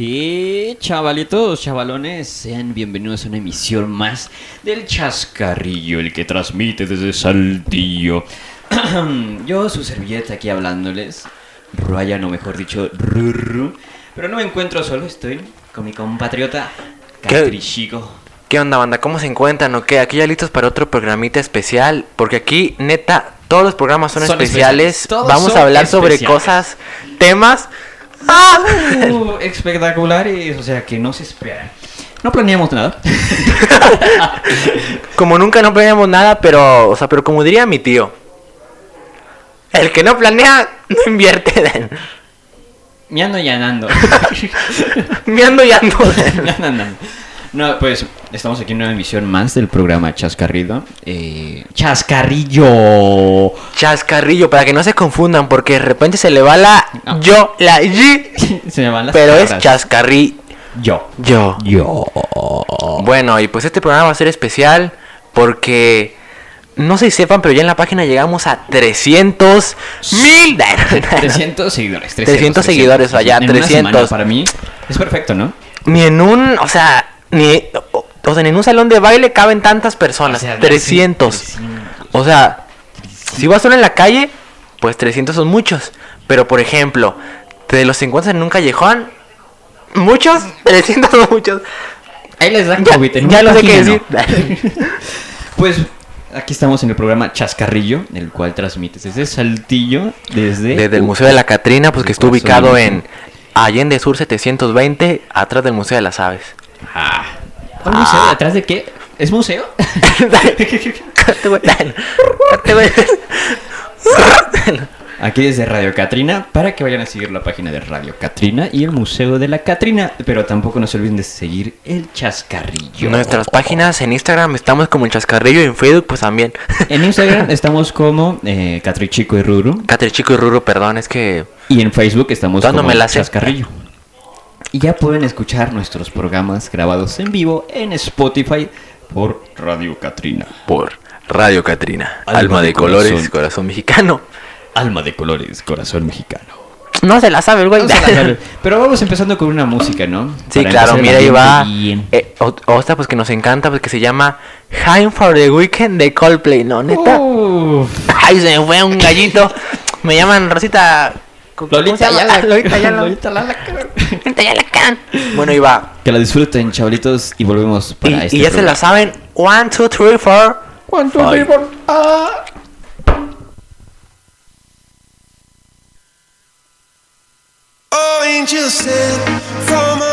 Y chavalitos, chavalones, sean bienvenidos a una emisión más del Chascarrillo, el que transmite desde Saltillo. Yo, su servilleta aquí hablándoles, Ryan, o mejor dicho, Ruru. Pero no me encuentro solo, estoy con mi compatriota. Catrichico. ¿Qué onda, banda? ¿Cómo se encuentran o qué? Aquí ya listos para otro programita especial. Porque aquí, neta, todos los programas son, Son especiales. Vamos son a hablar sobre cosas, temas. ¡Ah! Uh, espectaculares, o sea que no se esperan. No planeamos nada. Como nunca no planeamos nada, pero, o sea, pero como diría mi tío, el que no planea, no invierte. Me ando y andando. Me ando y ando. Me ando andando. No, pues estamos aquí en una emisión más del programa Chascarrido. Eh, ¡Chascarrillo! Chascarrillo, para que no se confundan, porque de repente se le va la No. yo, la y, Se me van las pero es chascarrillo. Yo. Yo. Yo. Bueno, y pues este programa va a ser especial porque no sé si sepan, pero ya en la página llegamos a 300 mil. 300 seguidores. 300 seguidores, allá, En una 300. semana, para mí es perfecto, ¿no? Ni en un, o sea, ni, o, sea, en un salón de baile caben tantas personas. O sea, 300. 300. O sea, si vas solo en la calle, pues 300 son muchos. Pero por ejemplo, te los encuentras en un callejón, muchos, 300 son muchos. Ahí les da Ya- COVID. en ya una no sé qué página, Pues aquí estamos en el programa Chascarrillo, el cual transmites desde Saltillo, desde... Desde el Museo de la Catrina, pues que está ubicado de en Allende Sur 720, atrás del Museo de las Aves. Ah. ¿Cuál museo? Ah. ¿Detrás de qué? ¿Es museo? Aquí desde Radio Catrina, para que vayan a seguir la página de Radio Catrina y el Museo de la Catrina, pero tampoco no se olviden de seguir el Chascarrillo. Nuestras páginas en Instagram estamos como en Chascarrillo y en Facebook pues también. En Instagram estamos como eh, Catrichico y Ruru, Catri Chico y Ruro, perdón, es que y en Facebook estamos como la Chascarrillo. Y ya pueden escuchar nuestros programas grabados en vivo en Spotify por Radio Catrina. por Radio Catrina, Alma alma, de de, colores, corazón. corazón. mexicano. Alma de colores, corazón mexicano. No se la sabe el güey. No se la sabe. Pero vamos empezando con una música, ¿no? Sí, Para claro, mira, ahí va. Eh, otra pues que nos encanta, pues que se llama Time for the Weekend de Coldplay, ¿no? Neta. Uf. Ay, se me fue un gallito. Me llaman Rosita. ¿cómo se Lolita llama? Ayala. Ah, Lolita Lolita Ayala, can. Bueno, y va. Que la disfruten, chavalitos, y volvemos Y, para este y ya se la programa. saben. One, two, three, four. One, two, Ay. three, four. Ah. Oh, angels sent from up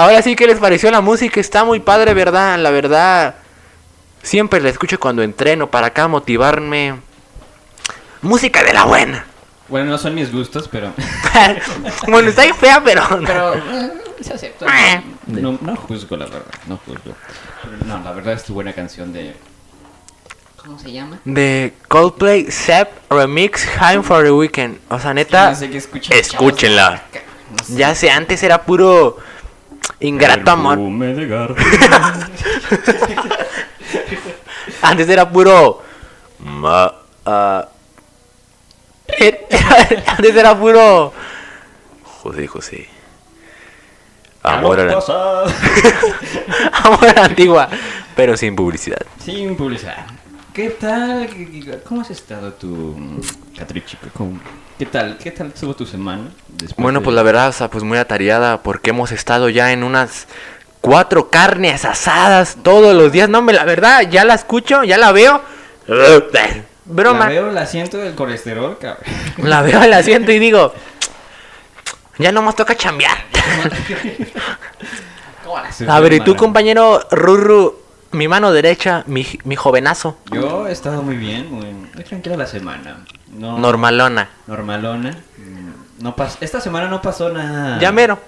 Ahora sí, ¿qué les pareció la música? Está muy padre, ¿verdad? La verdad, siempre la escucho cuando entreno para acá motivarme. Música de la buena. Bueno, no son mis gustos, pero. bueno, está ahí fea, pero... Pero eh, se acepta. No, no juzgo, la verdad. No juzgo. No, la verdad es tu buena canción de. ¿Cómo se llama? De Coldplay Sep Remix Time for the Weekend. O sea, neta, No sé qué escúchenla. chavos. No sé. Ya sé, antes era puro ingrato amor. Perfume de. Antes era puro. Ma, ah, antes era puro. José, José. Amor a la, amor a la antigua, pero sin publicidad. Sin publicidad. ¿Qué tal? ¿Qué- qué- ¿Cómo has estado tú, Catrichi? ¿Cómo- ¿Qué tal? ¿Qué tal estuvo tu semana? Bueno, de- pues la verdad, pues muy atareada porque hemos estado ya en unas cuatro carnes asadas todos los días. No, me la verdad, ya la escucho, ya la veo. Broma. La veo el asiento del colesterol, cabrón. La veo al asiento y digo, ya no más toca chambear. ¿Cómo la haces, A ver, y tu hermano? compañero Rurru, mi mano derecha, mi, mi jovenazo, Yo he estado muy bien, muy, muy tranquila la semana. No, normalona. Normalona. Mm, No pas Esta semana no pasó nada. Ya mero.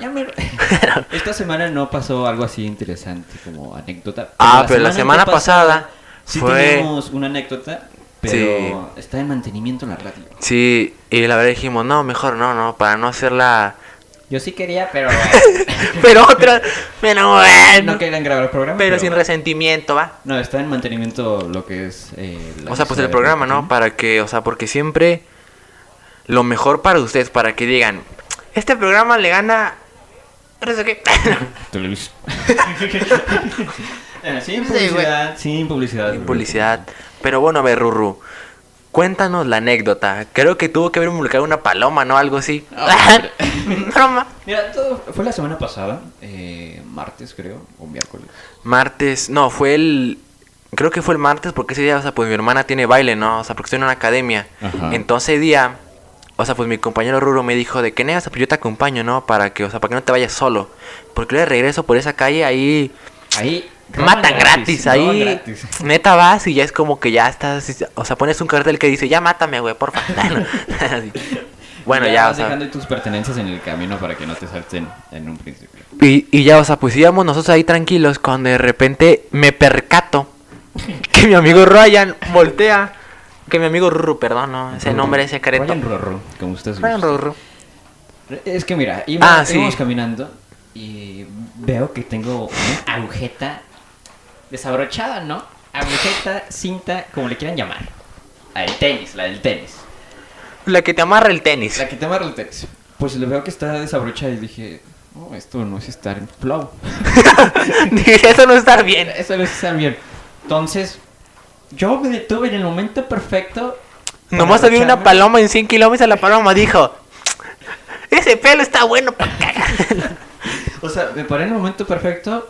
Ya mero. Esta semana no pasó algo así interesante como anécdota. Ah, pero la semana antepasada pasada sí fue- tenemos una anécdota, pero Sí. está en mantenimiento en la radio. Sí, y la verdad dijimos, no, mejor no, no, para no hacerla... Yo sí quería, pero Pero otra, pero bueno. no querían grabar el programa. Pero sin resentimiento, va. No, está en mantenimiento lo que es. eh, la O sea, pues el programa, ¿no? Para que, o sea, porque siempre lo mejor para ustedes, para que digan, este programa le gana... No sé qué. Televisión. Eh, sin publicidad, sin publicidad. Sin publicidad. Pero bueno, a ver, Rurru. Cuéntanos la anécdota. Creo que tuvo que haber involucrado una paloma, ¿no? Algo así. Ah, Broma. Mira, todo fue la semana pasada, eh, martes creo, o miércoles. Martes, no, fue el... Creo que fue el martes porque ese día, o sea, pues mi hermana tiene baile, ¿no? O sea, porque estoy en una academia. Ajá. Entonces ese día, o sea, pues mi compañero Ruro me dijo de que, "Nea, o sea, pues yo te acompaño, ¿no? Para que, o sea, para que no te vayas solo. Porque luego de regreso por esa calle ahí Ahí matan gratis, ahí roban gratis. neta vas y ya es como que ya estás, o sea, pones un cartel que dice, ya mátame, güey, porfa. Bueno, ya, o vas sea, dejando tus pertenencias en el camino para que no te salten en un principio. y, y ya, o sea, pues íbamos nosotros ahí tranquilos cuando de repente me percato que mi amigo Ryan voltea, que mi amigo Ruru, perdón, no, ese nombre, ese careto. Ryan Rorro, como ustedes Ryan Ruru. Es que mira, iba, Ah, sí. íbamos caminando y veo que tengo una agujeta desabrochada, ¿no? Agujeta, cinta, como le quieran llamar. La del tenis, la del tenis. La que te amarra el tenis. La que te amarra el tenis. Pues le veo que está desabrochada y dije, no, esto no es estar en flow. Dije, eso no está bien. Eso no es estar bien. Entonces, yo me detuve en el momento perfecto. Nomás había una paloma en 100 kilómetros, la paloma dijo, ese pelo está bueno para cagar. O sea, me paré en el momento perfecto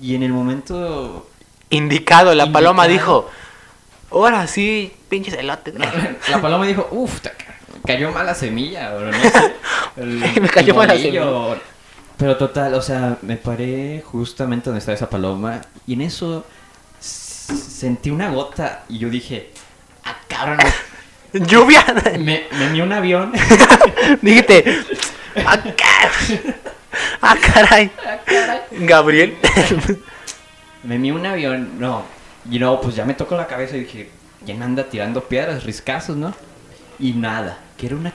y en el momento Indicado, la paloma dijo, ahora sí, pinches elotes. La paloma dijo, uff, cayó mala semilla, no sé. el- Me cayó mala o- Pero total, o sea, me paré justamente donde estaba esa paloma y en eso sentí una gota y yo dije, ah, cabrón, Lluvia. me, me un avión. Dijiste, ah, ca- ah, caray. Ah, caray. Gabriel. Me vi un avión, no. Y no, pues ya me tocó la cabeza y dije, ¿quién anda tirando piedras, riscazos, no? Y nada, que era una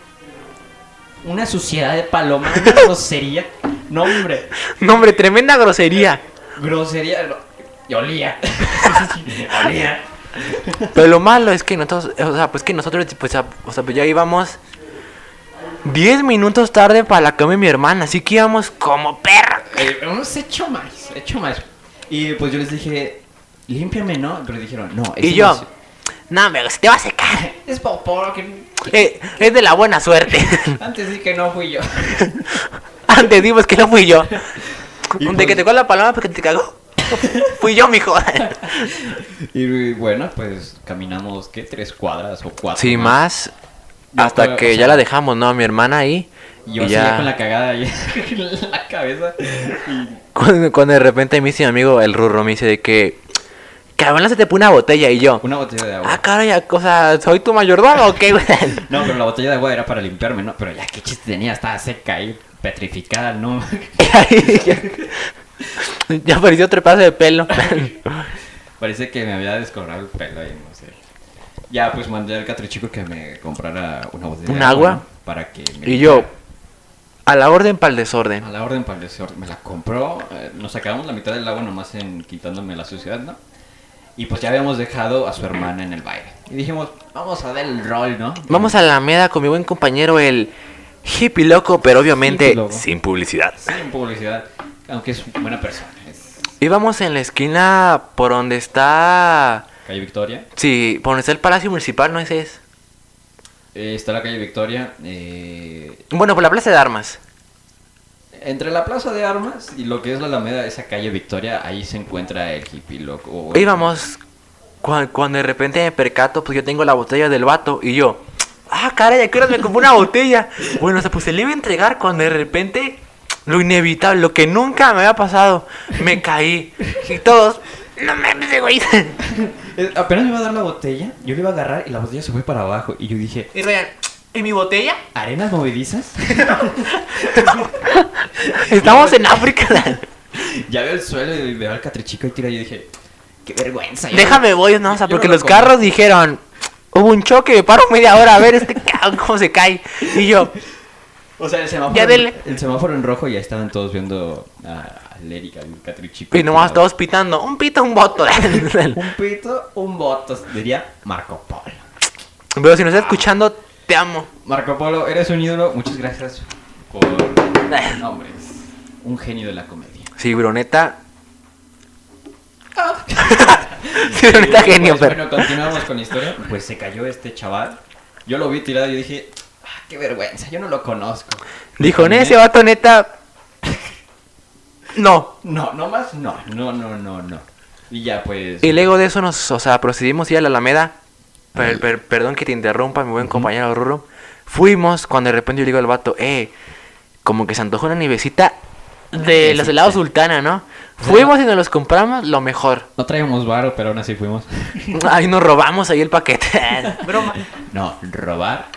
una suciedad de paloma, una grosería. No, hombre, no, hombre, tremenda grosería. grosería. no, Y olía. olía. Pero lo malo es que nosotros, o sea, pues que nosotros, pues, a- o sea, pues ya íbamos 10 minutos tarde para la cama de mi hermana, así que íbamos como perra. Eh, hemos hecho más, hecho más. Y pues yo les dije, límpiame, ¿no? Pero dijeron, no. Y yo, no me se te va a secar. es- popó, que... Eh, es de la buena suerte. Antes dije que no fui yo. Antes dimos que no fui yo. Y De pues- que te cagó la paloma porque te cagó. Fui yo, mijo. Y bueno, pues caminamos, ¿qué? Tres cuadras o cuatro. Sí, más. No, Hasta pero, que o ya la dejamos, ¿no? A mi hermana ahí. Y yo Y ya con la cagada ahí en la cabeza. Y Cuando, cuando de repente mi mi amigo, el Rurro, me dice de que... Cabrón, se te pone una botella y yo... una botella de agua. Ah, caray, o sea, ¿soy tu mayordomo o qué, güey? No, pero la botella de agua era para limpiarme, ¿no? Pero ya, ¿qué chiste tenía? Estaba seca ahí, petrificada, ¿no? Y ya, ya apareció otro pedazo de pelo. Parece que me había descolorado el pelo ahí, no sé. Ya, pues mandé al catrichico que me comprara una botella ¿Un de agua? ¿no? Para que me Y yo. A la orden para el desorden. A la orden para el desorden. Me la compró. eh, nos sacamos la mitad del agua nomás en quitándome la suciedad, ¿no? Y pues ya habíamos dejado a su hermana en el baile. Y dijimos, vamos a dar el rol, ¿no? Vamos a la Alameda con mi buen compañero, el hippie loco, pero obviamente Hippie loco. sin publicidad. Sin publicidad. Aunque es buena persona. Es Íbamos en la esquina por donde está... calle Victoria. Sí, por donde está el Palacio Municipal, ¿no es? Eh, está la calle Victoria. eh, Bueno, por la Plaza de Armas. entre la Plaza de Armas y lo que es la Alameda, esa calle Victoria, ahí se encuentra el hippie loco. o- Íbamos cua- cuando de repente me percato, pues yo tengo la botella del vato y yo, ah, caray, ¿a qué horas me compré una botella? Bueno, o sea, pues se le iba a entregar cuando de repente lo inevitable, lo que nunca me había pasado, me caí y todos, no mames, güey. Apenas me iba a dar la botella, yo le iba a agarrar y la botella se fue para abajo. Y yo dije, Y Ryan, ¿y mi botella? ¿arenas movedizas? Estamos en África. ya veo el suelo y veo al catrichico y tira y dije, qué vergüenza. yo Déjame voy, no, o sea, Yo no porque lo los como. carros dijeron, hubo un choque, me paro media hora a ver este cabrón cómo se cae. Y yo, O sea, el semáforo, Ya dele. el semáforo en rojo ya estaban todos viendo a Lérica, el catrichico. y nomás todos pitando, un pito, un voto. Un pito, un voto, diría Marco Polo. Pero si nos está escuchando, te amo. Marco Polo, eres un ídolo, muchas gracias por... No, hombre, es un genio de la comedia. Sí, Broneta. sí, Broneta Y, genio, pues, pero. Bueno, continuamos con la historia. Pues se cayó este chaval. Yo lo vi tirado y dije, ah, qué vergüenza, yo no lo conozco. Dijo, ese vato neta. No. No, no más, no, no, no, no, no. Y ya pues... Y luego de eso nos, o sea, procedimos a ir a la Alameda. Per- per- perdón que te interrumpa, mi buen compañero Ruro. Fuimos cuando de repente yo le digo al vato, eh, como que se antojó una nivecita de los helados sultana, ¿no? Fuimos y nos los compramos, lo mejor. No traíamos varo, pero aún así fuimos. Ahí nos robamos ahí el paquete. Broma. No, robar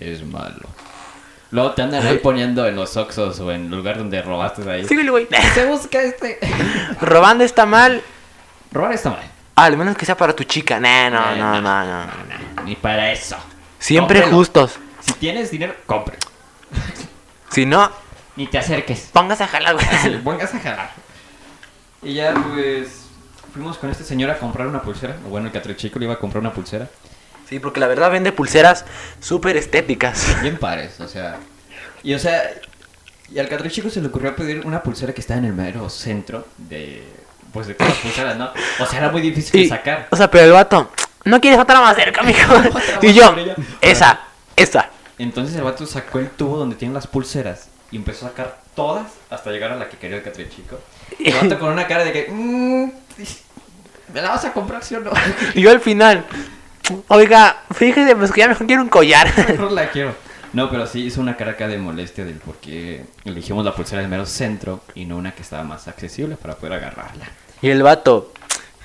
es malo. Luego te andan ahí poniendo en los Oxos o en el lugar donde robaste ahí. Síguele, güey. Se busca este. Robando está mal, Robar está mal. al menos que sea para tu chica. Nah, no, Eh, no, no, no. Ni para eso. Siempre Cómprelo. justos. Si tienes dinero, compre. Si no, Ni te acerques. póngase a jalar, güey. Pongas a jalar. Y ya pues fuimos con este señor a comprar una pulsera. O bueno, el catrichico le iba a comprar una pulsera. Sí, porque la verdad vende pulseras súper estéticas. Bien pares, o sea. Y o sea, y al catrichico se le ocurrió pedir una pulsera que estaba en el mero centro de. Pues de todas las pulseras, ¿no? O sea, era muy difícil de sacar. o sea, pero el vato, no quieres otra más cerca, mijo. Y yo, esa, esa. Entonces el vato sacó el tubo donde tienen las pulseras y empezó a sacar todas hasta llegar a la que quería el catrichico. Y el vato con una cara de que. "Mm, ¿Me la vas a comprar, sí o no? Y yo al final, oiga, fíjese, pues que ya mejor quiero un collar. Mejor la quiero. No, pero sí hizo una cara acá de molestia del por qué elegimos la pulsera del mero centro y no una que estaba más accesible para poder agarrarla. y el vato,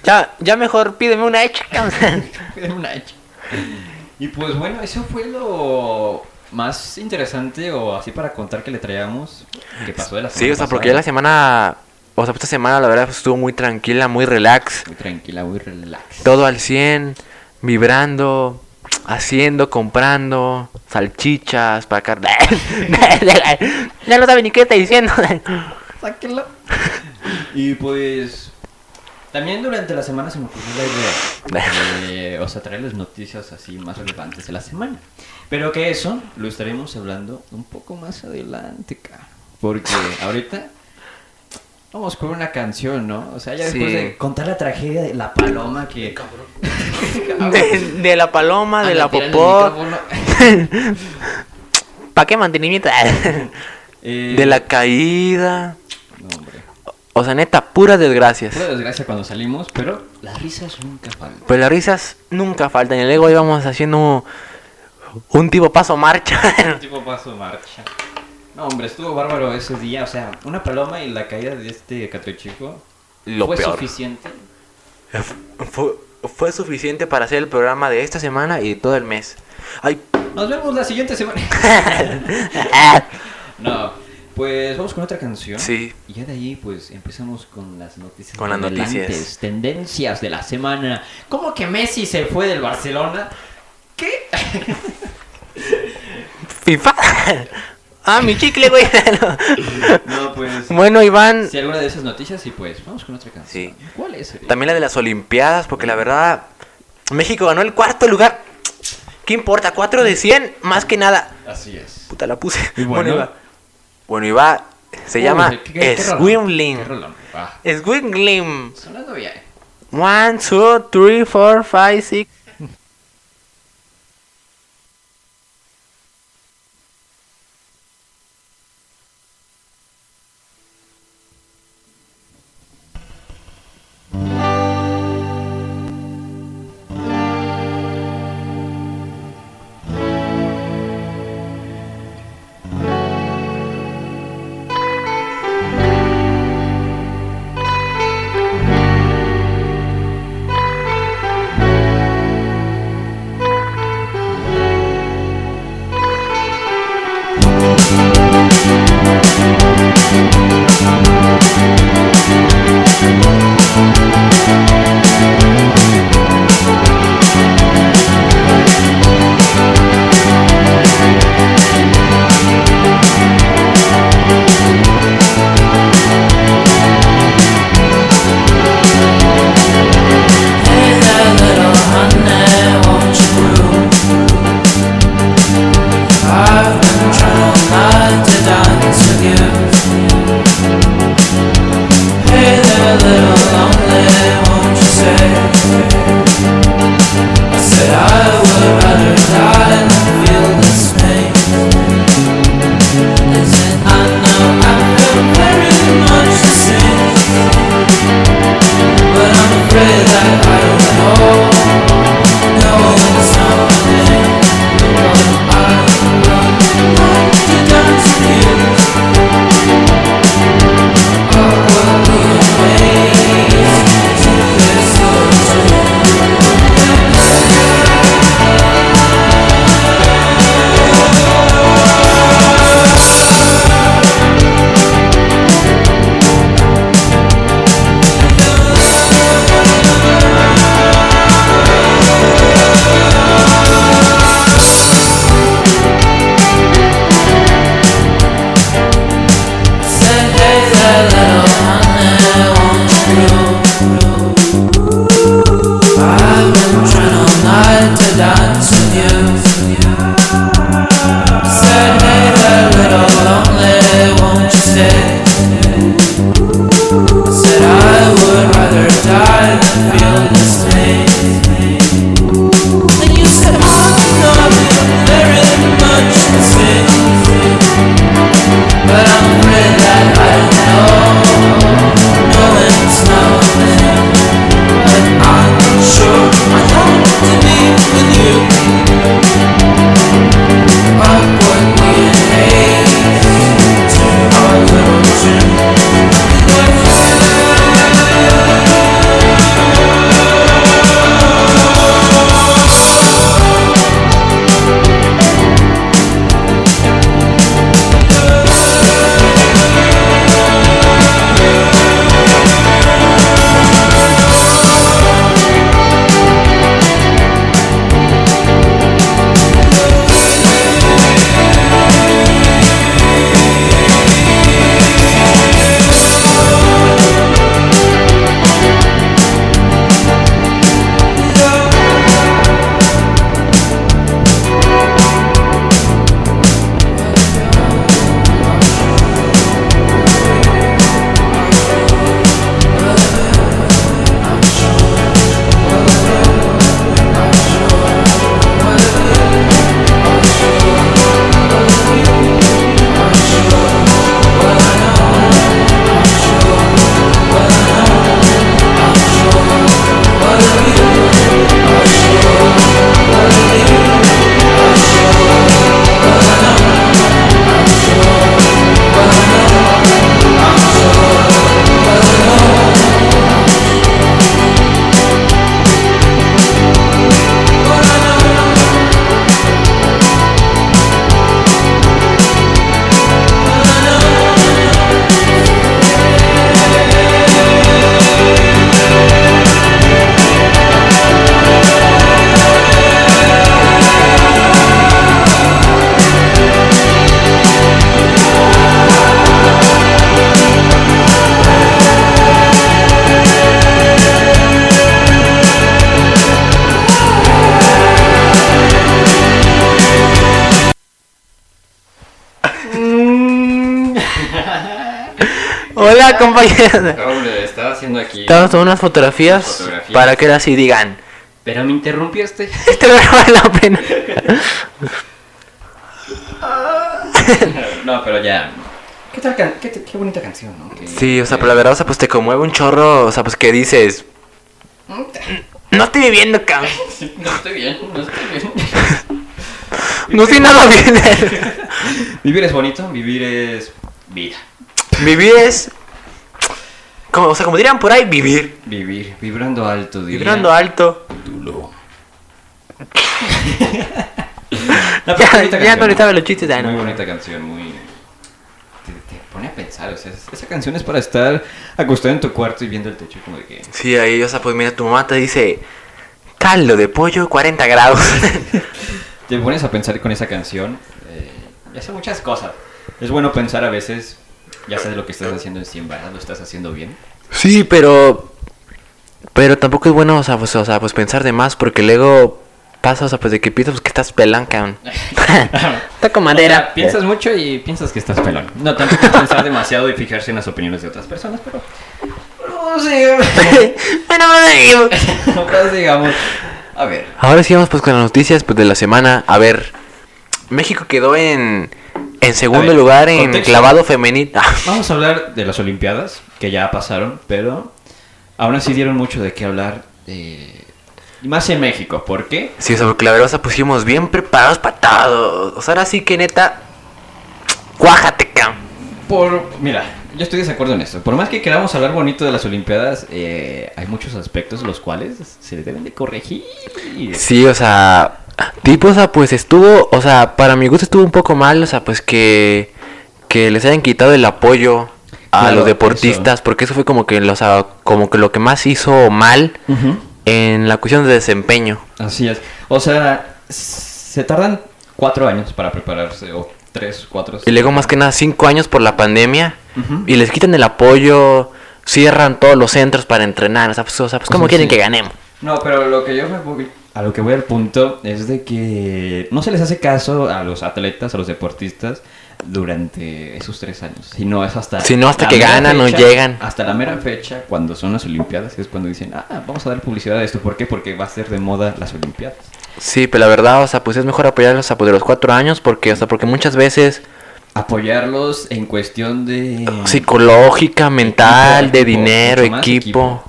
ya, ya mejor pídeme una hecha. cabrón". Era una hecha. Y pues bueno, eso fue lo más interesante o así para contar que le traíamos que pasó de la semana Sí, o sea, porque ya la semana, o sea, esta semana la verdad pues, estuvo muy tranquila, muy relax. Muy tranquila, muy relax. Todo al 100, vibrando, haciendo, comprando, salchichas para acá. ya no sabe ni qué está diciendo. Sáquenlo. Y pues. También durante la semana se me ocurrió la idea de, o sea, traerles noticias así más relevantes de la semana. Pero que eso lo estaremos hablando un poco más adelante, cara. Porque ahorita vamos con una canción, ¿no? O sea, ya después Sí. de contar la tragedia de la paloma que... De, de la paloma, de Anda la popó. ¿Para qué mantenimiento? Eh, de la caída. No, hombre. O sea, neta, puras desgracias. Fue desgracia cuando salimos, pero las risas nunca faltan. Pues las risas nunca faltan. Y luego íbamos haciendo un tipo paso marcha. tipo paso marcha. No, hombre, estuvo bárbaro ese día. O sea, una paloma y la caída de este catrochico Lo fue peor. suficiente. Fue, fue suficiente para hacer el programa de esta semana y de todo el mes. Ay, Nos vemos la siguiente semana. no, pues vamos con otra canción. Sí. Y ya de ahí, pues empezamos con las noticias. Con las noticias. Tendencias de la semana. ¿Cómo que Messi se fue del Barcelona? ¿Qué? FIFA. ah, mi chicle, güey. no, pues. bueno, Iván. Si alguna de esas noticias, y pues vamos con otra canción. Sí. ¿Cuál es? También la de las Olimpiadas, porque la verdad, México ganó el cuarto lugar. ¿Qué importa? 4 de 100, más que nada. Así es. Puta, la puse. Y bueno. Iba. Bueno, Iba, se Uy, llama. Swimling. Swingling. sonando bien. 1, 2, 3, 4, 5, 6. dance. Hola, compañeros. Raúl, estaba haciendo aquí. Estamos tomando unas fotografías, para que ahora sí digan. Pero me interrumpiste. Esto no vale la pena. no, pero ya. ¿Qué, tal can- qué, qué bonita canción, ¿no? Que- Sí, o sea, pero la verdad, o sea, pues te conmueve un chorro, o sea, pues que dices. No estoy viviendo, cabrón. No estoy bien, no estoy bien. No estoy nada bien. Vivir es bonito, vivir es vida. Vivir es. Como, o sea, como dirían por ahí, vivir. Vivir, vibrando alto, diría. Vibrando alto. Tulo. No, Ya, bonita ya canción, los chistes, Muy no. bonita canción, muy... Te, te pone a pensar, o sea, es- esa canción es para estar acostado en tu cuarto y viendo el techo como de que... Sí, ahí, o sea, pues mira, tu mamá te dice. Caldo de pollo, 40 grados. Te pones a pensar con esa canción eh, y hace muchas cosas. Es bueno pensar a veces, ya sabes lo que estás haciendo en sí, en verdad lo estás haciendo bien. Sí, pero. Pero tampoco es bueno, o sea, pues, o sea, pues pensar de más, porque luego pasa, o sea, pues de que piensas pues, que estás pelán, cabrón. Está con O madera. sea, piensas mucho y piensas que estás pelón. No tanto que pensar demasiado y fijarse en las opiniones de otras personas, pero... No sé, bueno, bueno, digo. no pues, digamos... A ver, Ahora sí vamos pues con las noticias pues, de la semana. A ver, México quedó en, en segundo ver, lugar en contexto. clavado femenino. Vamos a hablar de las Olimpiadas, que ya pasaron, pero aún así dieron mucho de qué hablar. eh, más en México, ¿por qué? Sí, o sea, pusimos bien preparados para todo. O sea, ahora sí que neta, cuájate, cabrón. Por, mira, yo estoy de desacuerdo en esto. Por más que queramos hablar bonito de las Olimpiadas, eh, hay muchos aspectos los cuales se deben de corregir. Sí, o sea, tipo, o sea, pues estuvo, o sea, para mi gusto estuvo un poco mal, o sea, pues que, que les hayan quitado el apoyo a Claro, los deportistas, porque eso fue como que, o sea, como que lo que más hizo mal en la cuestión de desempeño. Así es. O sea, se tardan cuatro años para prepararse, o tres, cuatro. Y luego más que nada cinco años por la pandemia y les quitan el apoyo, cierran todos los centros para entrenar, o sea, pues, o sea, pues ¿cómo Sí, quieren sí. que ganemos? No, pero lo que yo me a lo que voy al punto es de que no se les hace caso a los atletas, a los deportistas durante esos tres años, sino es hasta Sino hasta que ganan o llegan. hasta la mera fecha cuando son las Olimpiadas es cuando dicen ah vamos a dar publicidad a esto, ¿por qué? Porque va a ser de moda las Olimpiadas. Sí, pero la verdad, o sea, pues es mejor apoyarlos a de los cuatro años porque, o sea, porque muchas veces Apoyarlos en cuestión de psicológica, mental, Equipo, de dinero, equipo.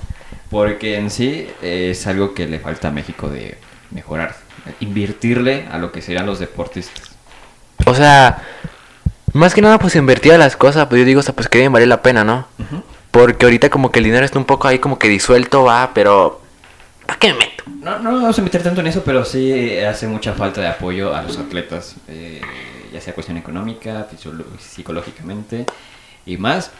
Porque en sí eh, es algo que le falta a México de mejorar, invertirle a lo que serían los deportistas. O sea, más que nada, pues invertir a las cosas, pues yo digo, o sea, pues que deben valer la pena, ¿no? Porque ahorita como que el dinero está un poco ahí como que disuelto, va, pero... ¿Para qué me meto? No, no vamos a meter tanto en eso, pero sí eh, hace mucha falta de apoyo a los atletas, eh, ya sea cuestión económica, psicológicamente y más.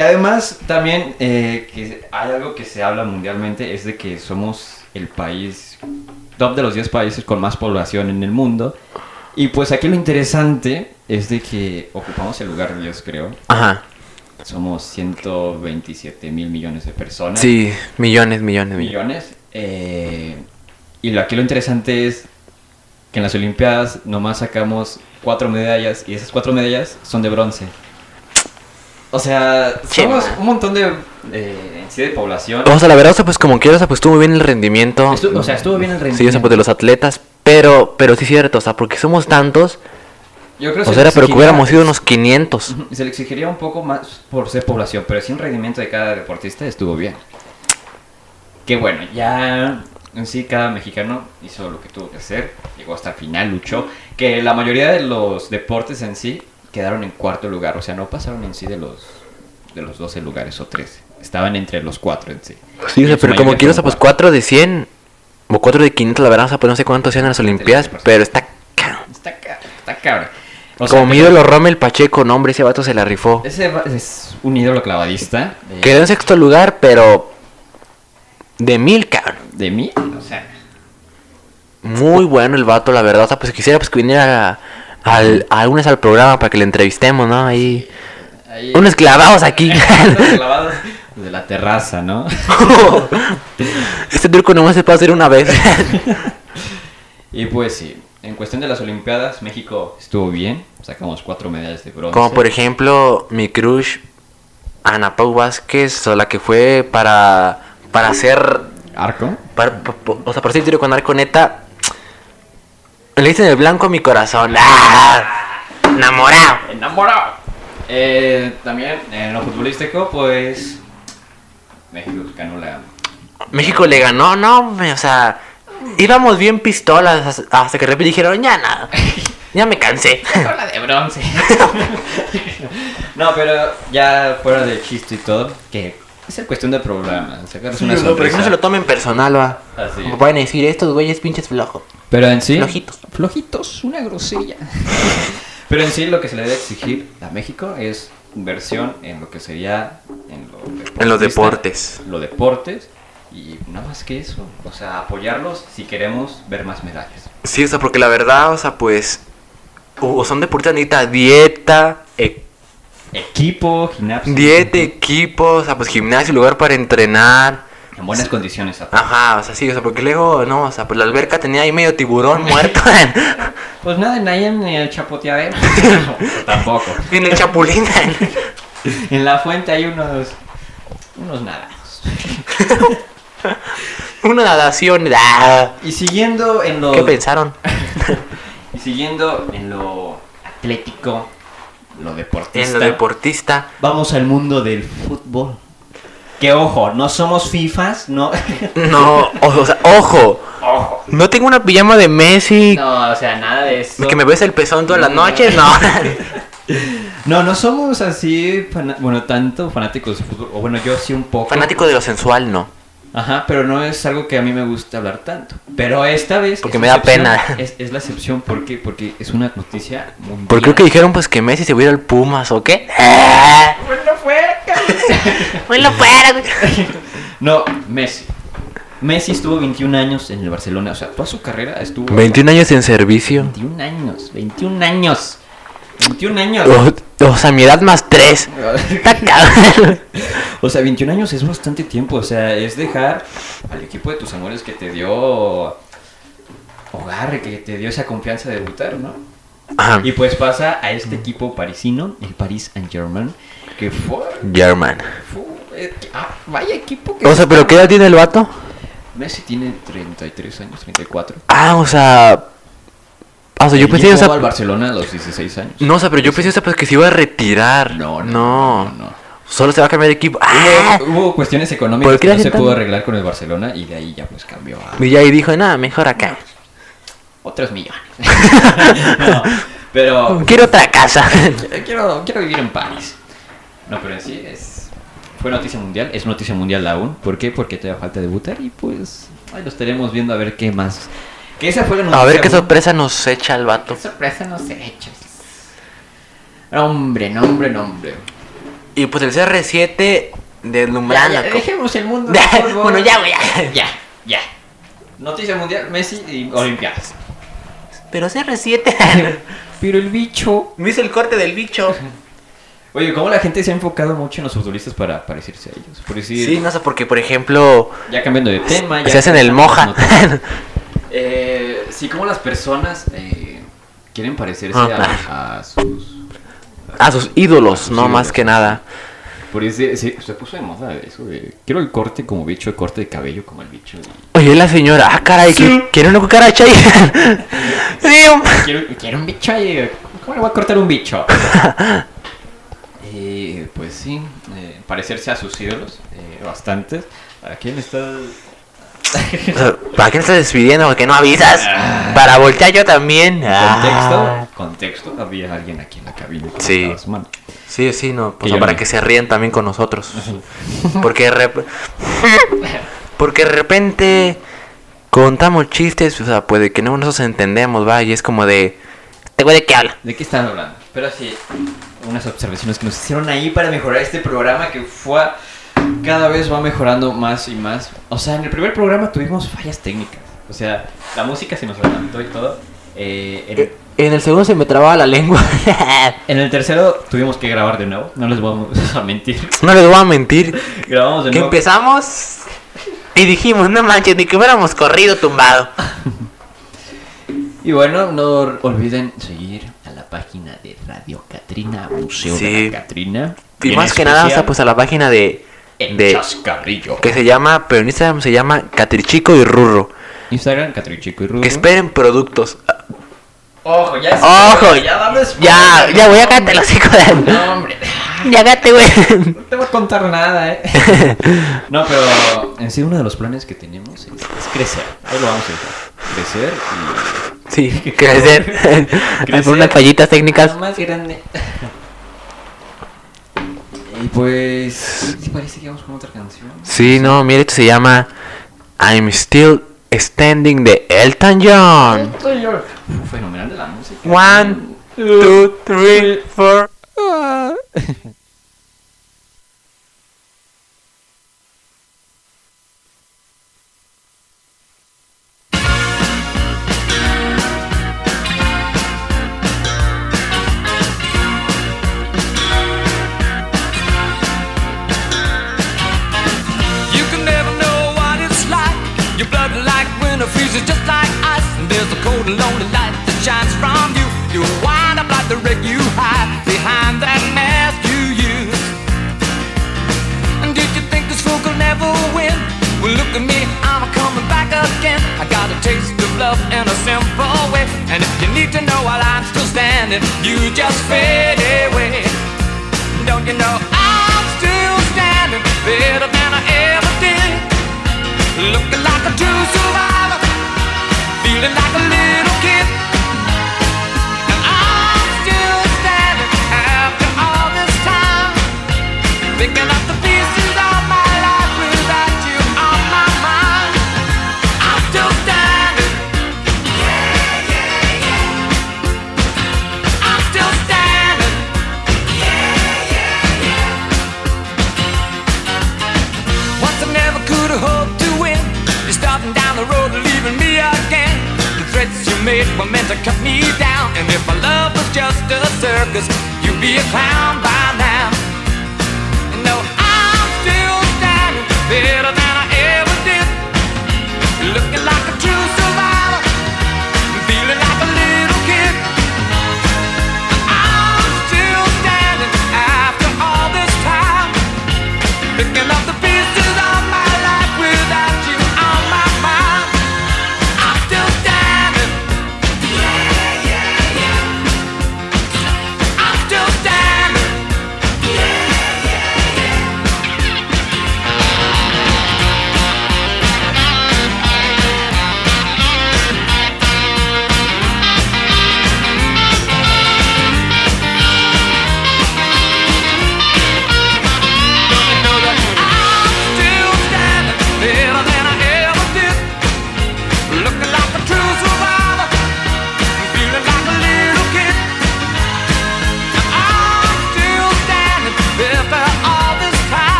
Y además también eh, que hay algo que se habla mundialmente, es de que somos el país, top de los 10 países con más población en el mundo. Y pues aquí lo interesante es de que ocupamos el lugar 10, creo. Ajá. Somos 127 mil millones de personas Sí, millones, millones, millones. eh, y lo, aquí lo interesante es que en las Olimpiadas nomás sacamos cuatro medallas y esas cuatro medallas son de bronce. O sea, somos un montón de, de, en sí de población. O sea, la verdad, o sea, pues como quiera, o sea, pues estuvo bien el rendimiento. Estu- o sea, estuvo bien el Sí, rendimiento. o sea, pues de los atletas, pero, pero sí es cierto, o sea, porque somos tantos, Yo creo o se sea, era, pero que hubiéramos sido unos 500. Ujú, Se le exigiría un poco más por ser población, pero sí un rendimiento de cada deportista estuvo bien. Que bueno, ya en sí cada mexicano hizo lo que tuvo que hacer, llegó hasta el final, luchó. Que la mayoría de los deportes en sí quedaron en cuarto lugar, o sea, no pasaron en sí de los de los 12 lugares o 13. Estaban entre los cuatro en sí. Sí, o sea, pero como mayoría quiero, o sea, fueron pues 4 de 100 o 4 de 500, la verdad, o sea, pues no sé cuántos sean en las Olimpiadas, pero está cabrón. Está está cabra. O sea, Como mi ídolo Rommel Pacheco, no, hombre, ese vato se la rifó. Ese es un ídolo clavadista. eh, Quedó en sexto lugar, pero de mil, cabrón. de mí, o sea, Muy bueno el vato, la verdad. O sea, pues quisiera pues, que viniera al, a lunes al programa para que le entrevistemos, ¿no? Ahí. ahí- Unos clavados aquí. Unos clavados de la terraza, ¿no? este truco nomás se puede hacer una vez. Y pues sí, en cuestión de las Olimpiadas, México estuvo bien. Sacamos cuatro medallas de bronce. Como por ejemplo, mi crush, Ana Pau Vázquez, o la que fue para, para hacer, ¿Arco? para- o sea, para hacer tiro con arco neta, le dicen el blanco a mi corazón. ¡Ah! Enamorado. Enamorado. Eh, también en lo futbolístico, pues. México ganó la. México le ganó, no, o sea, íbamos bien pistolas hasta- que de repente dijeron, ya nada, ya me cansé. Con la de bronce. no, pero ya fuera de chiste y todo, que es cuestión de. Sacarse una No, pero que no sonrisa. se lo tomen personal, va. Así Como pueden decir, estos güeyes pinches flojos. Pero en sí. Flojitos. Flojitos, una grosería. Pero en sí lo que se le debe exigir a México es inversión en lo que sería en lo En los deportes. Lo deportes y nada más que eso. O sea, apoyarlos si queremos ver más medallas. Sí, o sea, porque la verdad, o sea, pues, o son deportistas, necesita dieta, e- Equipo, gimnasio. dieta, equipo, o sea, pues gimnasio, lugar para entrenar. En buenas condiciones. aparte. Ajá, o sea, sí, o sea, porque luego, no, o sea, pues la alberca tenía ahí medio tiburón muerto Pues nada, en ahí en el chapoteadero. Tampoco. en el chapulín. En la fuente hay unos. unos nadados. Una nadación. ah, Y siguiendo en lo. ¿Qué pensaron? Y siguiendo en lo atlético, lo deportista. En lo deportista. Vamos al mundo del fútbol. Que ojo, no somos FIFAs, no. No, o, o sea, ojo. ojo. No tengo una pijama de Messi. No, o sea, nada de eso. Que me ves el pezón todas las No. noches, no. No, no somos así, bueno, tanto fanáticos de fútbol. O bueno, yo sí un poco. Fanático de lo sensual, no. Ajá, pero no es algo que a mí me gusta hablar tanto. Pero esta vez. Porque es me da pena. Es, es la excepción, ¿por qué? Porque es una noticia mundial. Porque creo que dijeron pues que Messi se hubiera al Pumas, ¿o qué? Bueno, fuera, Bueno, fuera, güey. No, Messi. Messi estuvo 21 años en el Barcelona. O sea, toda su carrera estuvo. 21 años en servicio. 21 años. 21 años. 21 años. O, o sea, mi edad más 3. Está cabrón. O sea, 21 años es bastante tiempo. O sea, es dejar al equipo de tus amores que te dio hogar, que te dio esa confianza de debutar, ¿no? Ajá. Y pues pasa a este equipo parisino, el Paris Saint-Germain, que fue, German. fue- eh, ah, vaya equipo que O sea, ¿pero qué edad tiene el vato? Messi tiene 33 años, 34. Ah, o sea... O sea, yo Él pensé, o llegó sea... al Barcelona a los 16 años. No, o sea, pero yo pensé, o sea, pues que se iba a retirar. No, no, No. no. Solo se va a cambiar de equipo. ¡Ah! Hubo, hubo cuestiones económicas ¿Por qué que no se pudo arreglar con el Barcelona y de ahí ya pues cambió a Y ya ahí dijo, nada, mejor acá. otros millones. No, pero Quiero otra casa. quiero, quiero vivir en París. No, pero en sí es fue noticia mundial, es noticia mundial aún. ¿Por qué? Porque te da falta debutar y pues ahí lo estaremos viendo a ver qué más. Que fue. A ver qué sorpresa nos echa el vato. Qué sorpresa nos echas. Hombre, nombre, nombre. Y pues el CR7 deslumbrando. Ya, ya, dejemos el mundo. Del bueno, ya, güey, ya. Ya, ya. Noticia mundial, Messi y Olimpiadas. Pero CR7. Pero el bicho. Me hizo el corte del bicho. Oye, ¿cómo la gente se ha enfocado mucho en los futbolistas para parecerse a ellos? Por decir, Sí, no sé, porque por ejemplo, ya cambiando de tema. Ya se hacen el moja. Eh, sí, como las personas eh, quieren parecerse a, a sus. A sus ídolos, sus no más que nada. Por sí, se puso de moda eso de. Quiero el corte como bicho, el corte de cabello como el bicho. y- Oye, la señora, ah, caray, ¿qui- ¿quiere una cucaracha ahí? Sí, quiero, quiero un bicho ahí. ¿Cómo le voy a cortar un bicho? Eh, pues sí, eh, parecerse a sus ídolos, eh, bastantes. ¿A quién está? ¿Para qué estás despidiendo? Porque no avisas. Ah. Para voltear yo también. Ah. Contexto, contexto, había alguien aquí en la cabina. Sí. Sí, sí, no. Yo para que se ríen también con nosotros. Porque de rep- Porque de repente contamos chistes, o sea, puede que no nosotros entendemos, va, y es como de. ¿Este güey de qué habla? ¿De qué están hablando? Pero sí, unas observaciones que nos hicieron ahí para mejorar este programa que fue cada vez va mejorando más y más. O sea, en el primer programa tuvimos fallas técnicas. O sea, la música se nos adelantó y todo. Eh, en, Eh, En el segundo se me trababa la lengua. en el tercero tuvimos que grabar de nuevo. No les vamos a mentir. no les voy a mentir. Grabamos de Que nuevo. empezamos y dijimos, no manches, ni que hubiéramos corrido tumbado. Y bueno, no olviden seguir a la página de Radio Catrina, Museo Sí. de la Catrina. Y más que nada, o sea, pues a la página de. El de Chascarrillo. que se llama, pero en Instagram se llama Catrichico y Rurro. Instagram, Catrichico y Rudo. Que esperen productos. Ojo, ya es- Ojo, ya dame Ya, ya voy a cállate los hijos de. No, hombre. Ya cállate, güey. No te voy a contar nada, eh. No, pero en sí uno de los planes que tenemos es, es crecer. Ahí lo vamos a dejar. Crecer y Sí, crecer. Crecer. por unas fallitas técnicas. más grande. Y pues, ¿te parece que vamos con otra canción? Sí, no, mire, esto se llama I'm Still Standing de Elton John. Uf, Fenomenal de la música. One, two, three, four. just like ice. And there's a cold and lonely light that shines from you. You wind up like the wreck you hide behind that mask you use. And did you think this fool could never win? Well, look at me, I'm coming back again. I got a taste of love in a simple way. And if you need to know while I'm still standing, you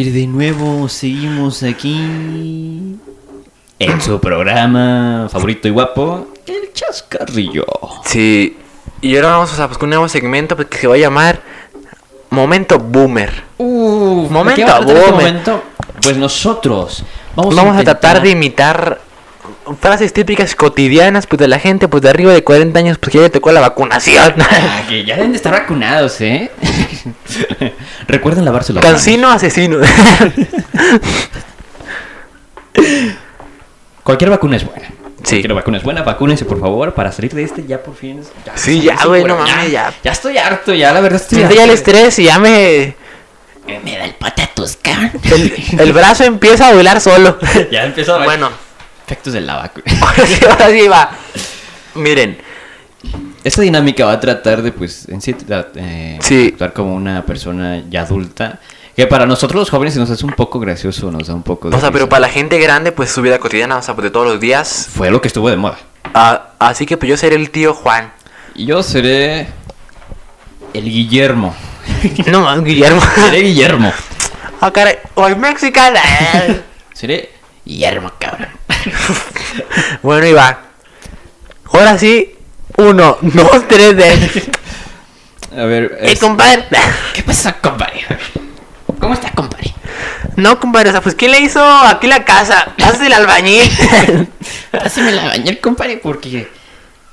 aire de nuevo, seguimos aquí en su programa favorito y guapo, El Chascarrillo. Sí. Y ahora vamos a pues, con un nuevo segmento pues, que se va a llamar Momento Boomer. Momento ¿qué va a tratar este boomer. momento? Pues nosotros vamos, Vamos, a intentar- tratar de imitar frases típicas cotidianas pues de la gente pues de arriba de 40 años pues que ya le tocó la vacunación. Ah, que ya deben de estar vacunados, ¿eh? Recuerden lavarse manos. Cancino asesino. Cualquier vacuna es buena. Sí. Cualquier vacuna es buena. Vacúnense, por favor, para salir de este ya por fin. Ya, Sí, ya, güey, seguro. no mames, ya. Ya estoy harto, ya, la verdad estoy Siento ya el estrés y ya me... Me da el patatus, cabrón. El, el brazo empieza a volar solo. ya empezó a ver bueno, efectos de la vacuna. ahora sí, ahora sí va. Miren, Esta dinámica va a tratar de, pues, en sí, eh, Sí. actuar como una persona ya adulta. Que para nosotros los jóvenes se nos hace un poco gracioso, nos da un poco de o sea, pero para la gente grande pues su vida cotidiana, o sea, pues de todos los días. Fue lo que estuvo de moda. Ah, así que pues yo seré el tío Juan. Y yo seré el Guillermo. No Guillermo. Seré Guillermo. ah, caray. Hoy mexicana. Seré Guillermo, cabrón. bueno, y va. Ahora sí. Uno, dos, tres de. A ver, es- compadre. ¿qué pasa, compadre? ¿Cómo está, compadre? No, compadre, o sea, pues ¿quién le hizo aquí la casa? Haces el albañil. Pásame la bañar, compadre, porque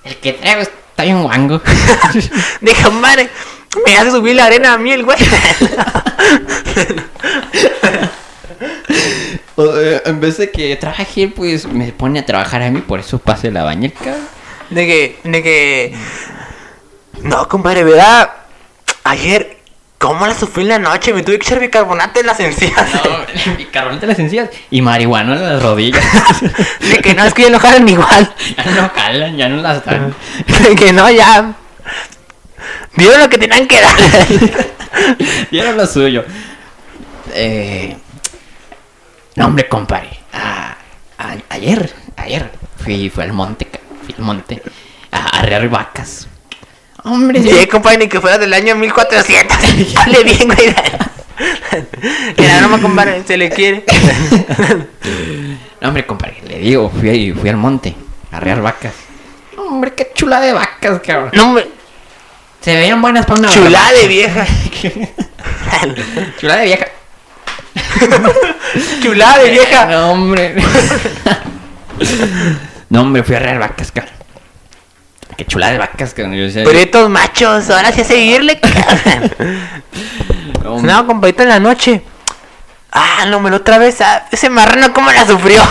el que traigo está bien guango. De compadre, me hace subir la arena a mí el güey. Eh, en vez de que trabaje, pues me pone a trabajar a mí, por eso pase la bañera, cabrón. De que, de que. No, compadre, ¿verdad? Ayer, ¿cómo la sufrí en la noche? Me tuve que echar bicarbonato en las encías. No, bicarbonato en las encías y marihuana en las rodillas. De que no, es que ya no jalan igual. ya no jalan, ya no las dan. De que no, ya. Dieron lo que tenían que dar. Era lo suyo. Eh, no, hombre, compadre. a- a- ayer, ayer fui, fui al monte, fui al monte a arrear vacas. Hombre, Sí, compadre, ni que fuera del año 1400. Hable bien, güey. No me compadre, se le quiere. No, hombre, compadre, le digo, fui, fui al monte a arrear vacas. Hombre, qué chula de vacas, cabrón. No, hombre, Se veían buenas para una chulada de vieja. Chulada de vieja. Chulada de vieja. No, hombre. no, hombre, fui a arrear vacas, cabrón. Qué chulada de vacas, cabrón. Yo decía, machos, ahora sí a seguirle. cabrón. no. No, en la noche. Ah, no, me lo otra vez. ah, ese marrano, ¿cómo la sufrió?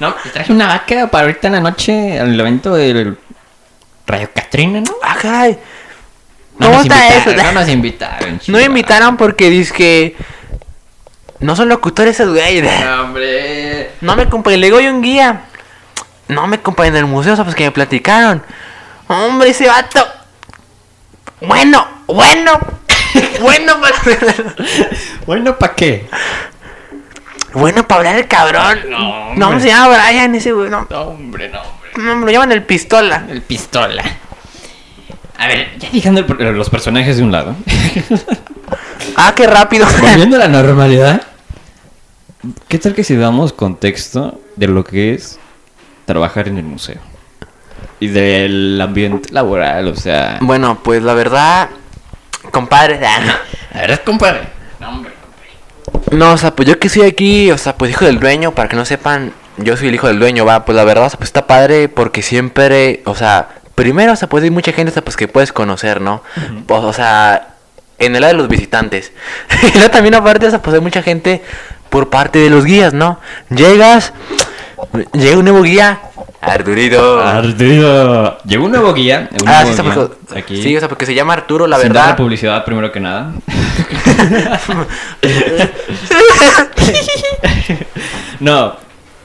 No, traje una vaca para ahorita en la noche al evento del Radio Catrina, ¿no? ah, caray. No ¿Cómo nos está invitaron, eso? No nos invitaron. No me invitaron porque dice que. No son locutores esos güeyes. No, hombre. No me compadre, le digo yo un guía. No me compadre en el museo, o sea, pues que me platicaron. Hombre, ese vato. Bueno, bueno. bueno para. Bueno, ¿para qué? bueno para hablar el cabrón. No, No, se llama Brian ese güey. No, No, hombre, no, hombre. no, me lo llaman el pistola. El pistola. A ver, ya dejando el los personajes de un lado. Ah, qué rápido. Volviendo a la normalidad. ¿Qué tal que si damos contexto de lo que es trabajar en el museo? Y del ambiente laboral, o sea... bueno, pues la verdad. Compadre. ah. La verdad, compadre. No, hombre, compadre. No, o sea, pues yo que soy aquí, o sea, pues hijo del dueño, para que no sepan, yo soy el hijo del dueño, va, pues la verdad, o sea, pues está padre porque siempre, o sea, primero, o sea, pues hay mucha gente, o sea, pues que puedes conocer, ¿no? Pues, o sea, en el lado de los visitantes. y luego también aparte, o sea, pues hay mucha gente por parte de los guías, ¿no? Llegas, llega un nuevo guía, Arturito. Arturo. Llegó un nuevo guía. un Ah, nuevo sí, guía porque, aquí. sí, o sea, porque se llama Arturo, la Sin verdad. darle publicidad primero que nada. no.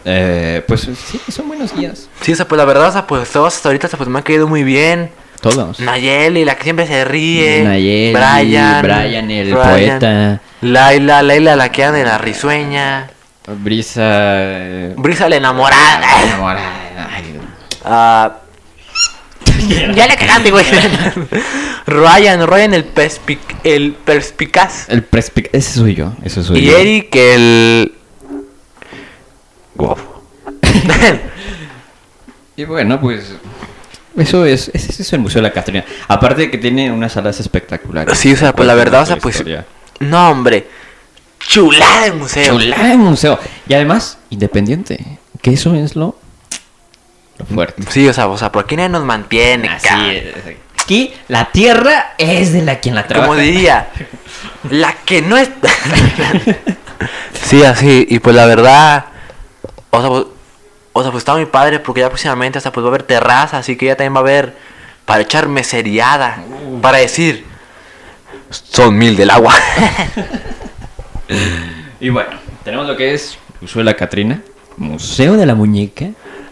Eh, pues sí, son buenos guías. Sí, o sea, pues la verdad, o sea, pues todos hasta ahorita, pues me han caído muy bien. Todos. Nayeli, la que siempre se ríe. Nayeli, Brian. Brian, el Brian, poeta. Laila, Laila, la que anda en la risueña. Brisa. eh, Brisa, la enamorada. enamorada. Ay, Ah, ya le cagaste, güey. Ryan, Ryan, el, perspic- el perspicaz. el perspic- Ese soy yo. Ese soy Y yo. Eric, el. Guapo. Y bueno, pues. Eso es, ese es el Museo de la Catrina. Aparte de que tiene unas salas espectaculares. Sí, o sea, pues la verdad, o sea, pues. historia. No, hombre. Chulada de museo. Chulada de museo. Y además, independiente. Que eso es lo, lo fuerte. Sí, o sea, o sea, por aquí nadie nos mantiene, Así es. Aquí la tierra es de la quien la trabaja. Como diría, la que no es. sí, así, y pues la verdad, o sea, pues, o sea, pues está muy padre porque ya próximamente hasta pues va a haber terraza, así que ya también va a haber para echar meseriada, para decir, son mil del agua. Y bueno, tenemos lo que es Museo de la Catrina, Museo de la Muñeca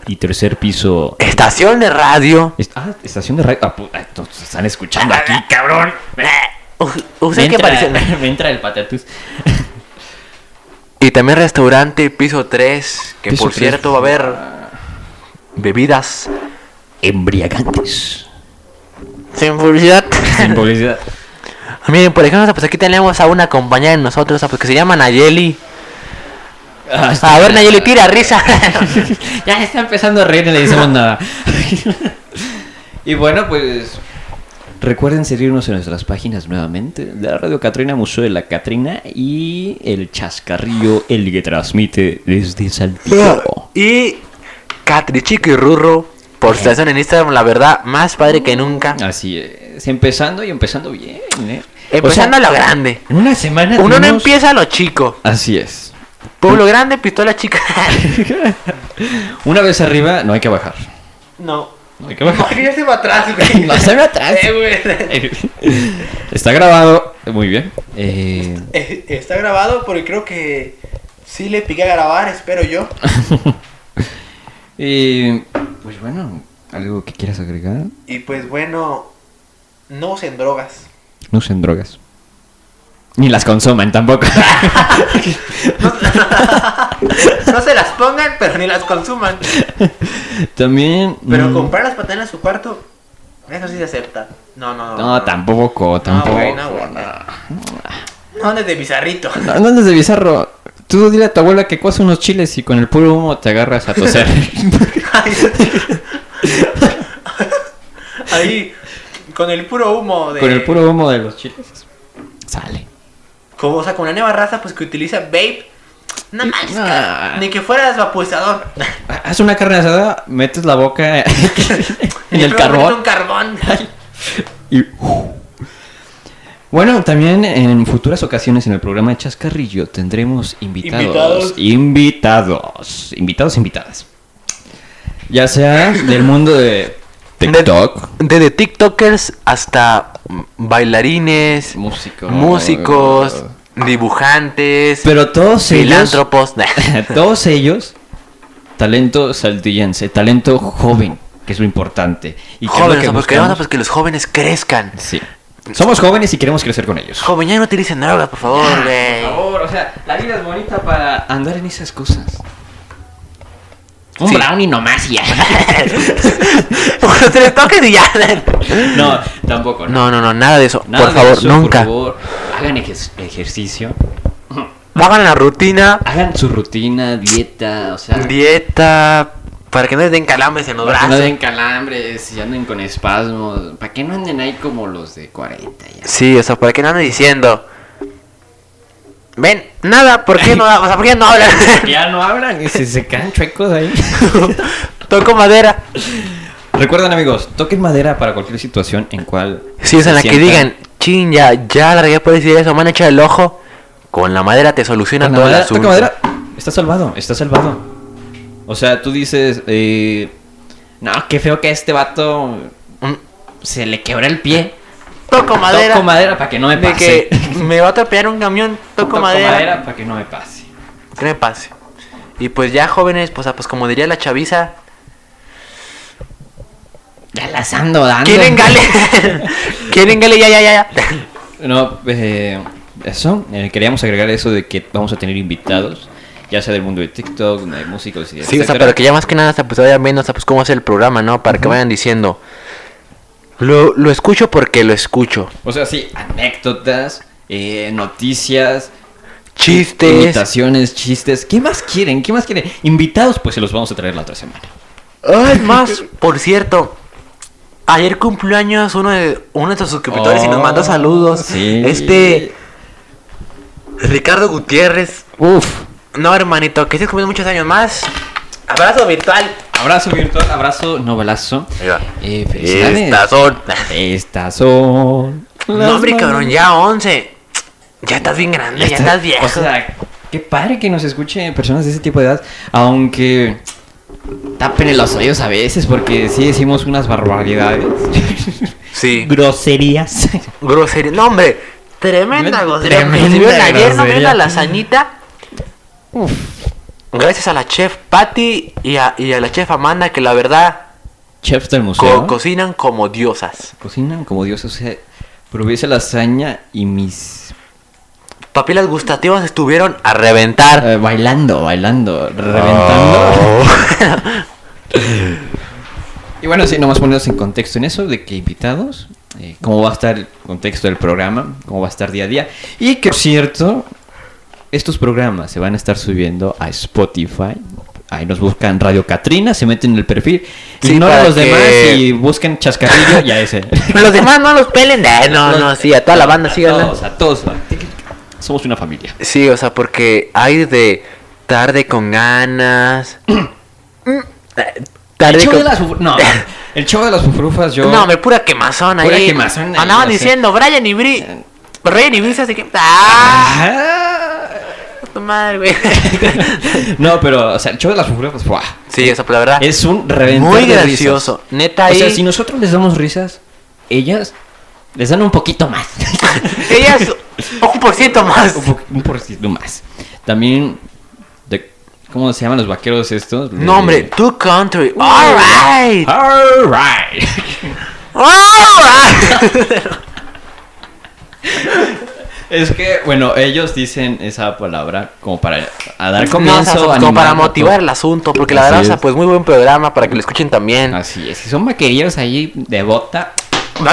y tercer piso. Estación de radio. Est- Ah, estación de radio. Ah, se están escuchando aquí, cabrón. ¿Usted qué parece? Me entra el patatus. Y también restaurante piso 3, que Piso por cierto va a haber bebidas Embriagantes. sin publicidad. Sin publicidad. Miren, por ejemplo, pues aquí tenemos a una compañera de nosotros, pues que se llama Nayeli. Ah, A ver, Nayeli, tira risa. ya está empezando a reír, no le decimos nada. y bueno, pues recuerden seguirnos en nuestras páginas nuevamente. La Radio Catrina, Museo de la Catrina y el Chascarrillo, el que transmite desde Saltillo. y Catri Chico y Rurro, por su estación en Instagram, la verdad, más padre que nunca. Así es, empezando y empezando bien, ¿eh? Empezando O sea, a lo grande. En una semana Uno no empieza a lo chico. Así es. Pueblo grande, pistola chica. Una vez arriba, no hay que bajar. no. No hay que bajar. ya se va atrás, güey. No se ve atrás. Eh, güey. Está grabado. Muy bien. Eh, Eh, Está grabado porque creo que sí le piqué a grabar, espero yo. y pues bueno, ¿algo que quieras agregar? Y pues bueno, no usen drogas. No usen drogas. Ni las consuman tampoco. No se las pongan, pero ni las consuman. También. Pero mm, comprarlas para tener en su cuarto, eso sí se acepta. No, no, no. No, tampoco, tampoco. güey, no, güey, no. No andes de bizarrito. No, no andes de bizarro. Tú dile a tu abuela que cuace unos chiles y con el puro humo te agarras a toser. Ahí, con el puro humo de... con el puro humo de los chiles. Sale. Como, o sea, con la nueva raza pues que utiliza vape. No más, Ah. ni que fueras vaporizador. Haz una carne asada, metes la boca en Y el carbón. un carbón. Y- Bueno, también en futuras ocasiones en el programa de Chascarrillo tendremos invitados. Invitados. Invitados. Invitados, invitadas. Ya sea del mundo de TikTok. Desde TikTokers hasta bailarines, Músicos. músicos, dibujantes, Pero todos ellos. filántropos. todos ellos. Talento saltillense, talento joven, que es lo importante. Y jóvenes, que pues queremos pues, que los jóvenes crezcan. Sí. Somos jóvenes y queremos crecer con ellos. Joven, ya no utilicen drogas, por favor, Por favor, o sea, la vida es bonita para andar en esas cosas. Un Sí. brownie nomás y ya. Le toques y ya. no, tampoco. No, no, no, nada de eso. Nada por de favor, eso, nunca. Por favor, hagan ejer- ejercicio. Hagan la rutina, Hagan su rutina, dieta, o sea. dieta, para que no les den calambres en los para que brazos. no den calambres y anden con espasmos. Para que no anden ahí como los de 40 ya. Sí, o sea, para que no anden diciendo. Ven, nada, ¿por qué no, o sea, ¿por qué no hablan? Ya no hablan y se, se quedan chuecos ahí. Toco madera. Recuerden amigos, toquen madera para cualquier situación en cual... Sí, sea, en la que digan, chin, ya, ya la regué por decir eso, van a echar el ojo. Con la madera te soluciona todo el madera, asunto. toca madera. Está salvado, está salvado. O sea, tú dices, eh, no, qué feo que a este vato Mm, se le quebra el pie. Toco madera. Toco madera para que no me de pase. que me va a atropellar un camión, toco, madera. para que no me pase. Que no me pase. Y pues ya jóvenes, pues, ah, pues como diría la chaviza, Ya las ando dando. ¿quieren gale? ¿Quieren gale? Ya, ya, ya. No, eh, eso, eh, queríamos agregar eso de que vamos a tener invitados, ya sea del mundo de TikTok, de músicos y Sí, o sea, etcétera. pero que ya más que nada, pues vayan viendo, o sea, pues cómo hacer el programa, ¿no? Para que vayan diciendo, lo, lo escucho porque lo escucho. O sea, sí, anécdotas, eh, noticias, Chistes. imitaciones, chistes. ¿Qué más quieren? ¿Qué más quieren? Invitados, pues se los vamos a traer la otra semana. Ay, más, por cierto. Ayer cumplió años uno de, uno de sus suscriptores y nos mandó Oh, saludos. sí. Este. Ricardo Gutiérrez. Uf. No, hermanito, que estés cumpliendo muchos años más. Abrazo virtual. Abrazo virtual, abrazo novelazo. Eh. Estas son. Estas son. No, hombre, cabrón, ya 11. Ya estás bien grande, ya, está- estás viejo. O sea, qué padre que nos escuchen personas de ese tipo de edad, aunque tapen los oídos a veces porque sí decimos unas barbaridades. sí. Groserías. Grosería. No, hombre. Tremenda Tremenda grosería. vieron ayer, ¿no la lasañita? Gracias a la chef Patty y a, y a la chef Amanda, que la verdad Chefs del co- museo. cocinan como diosas. Cocinan como Dios, o sea, probé lasaña y mis... Papilas gustativas estuvieron a reventar. eh, bailando, bailando, reventando. Oh. Y bueno, sí, nomás ponernos en contexto en eso, de que invitados, eh, cómo va a estar el contexto del programa, cómo va a estar día a día. Y que, por cierto, estos programas se van a estar subiendo a Spotify. Ahí nos buscan Radio Catrina, se meten en el perfil, Sí, ignoran los demás y busquen Chascarrillo y a ese. Los demás no los pelen. Eh, no, no, sí, a toda la banda, a síganla. todos, a todos. Somos una familia. Sí, o sea, porque hay de tarde con ganas. El tarde show con... de las no, el show de las fufrufas yo... No, hombre, pura quemazón ahí. Pura quemazón ahí, Andaban diciendo, Brian y Bri. Brian y Bri se que. ¡Ah! Tu madre, güey. No, pero, o sea, el show de las fufrufas, ¡buah! sí, esa pues, la verdad. Es un reventar muy de gracioso. risas. Neta, O sea, si nosotros les damos risas, ellas les dan un poquito más. Ellas, un por ciento más. un, po- un más. También, de, ¿cómo se llaman los vaqueros estos? No, hombre, tu country. Alright. Alright. Alright. es que, bueno, ellos dicen esa palabra como para a dar No, comienzo. o sea, como para motivar el asunto, porque la Así verdad, o sea, es. pues muy buen programa para que lo escuchen también. Así es, si son vaqueros ahí de bota,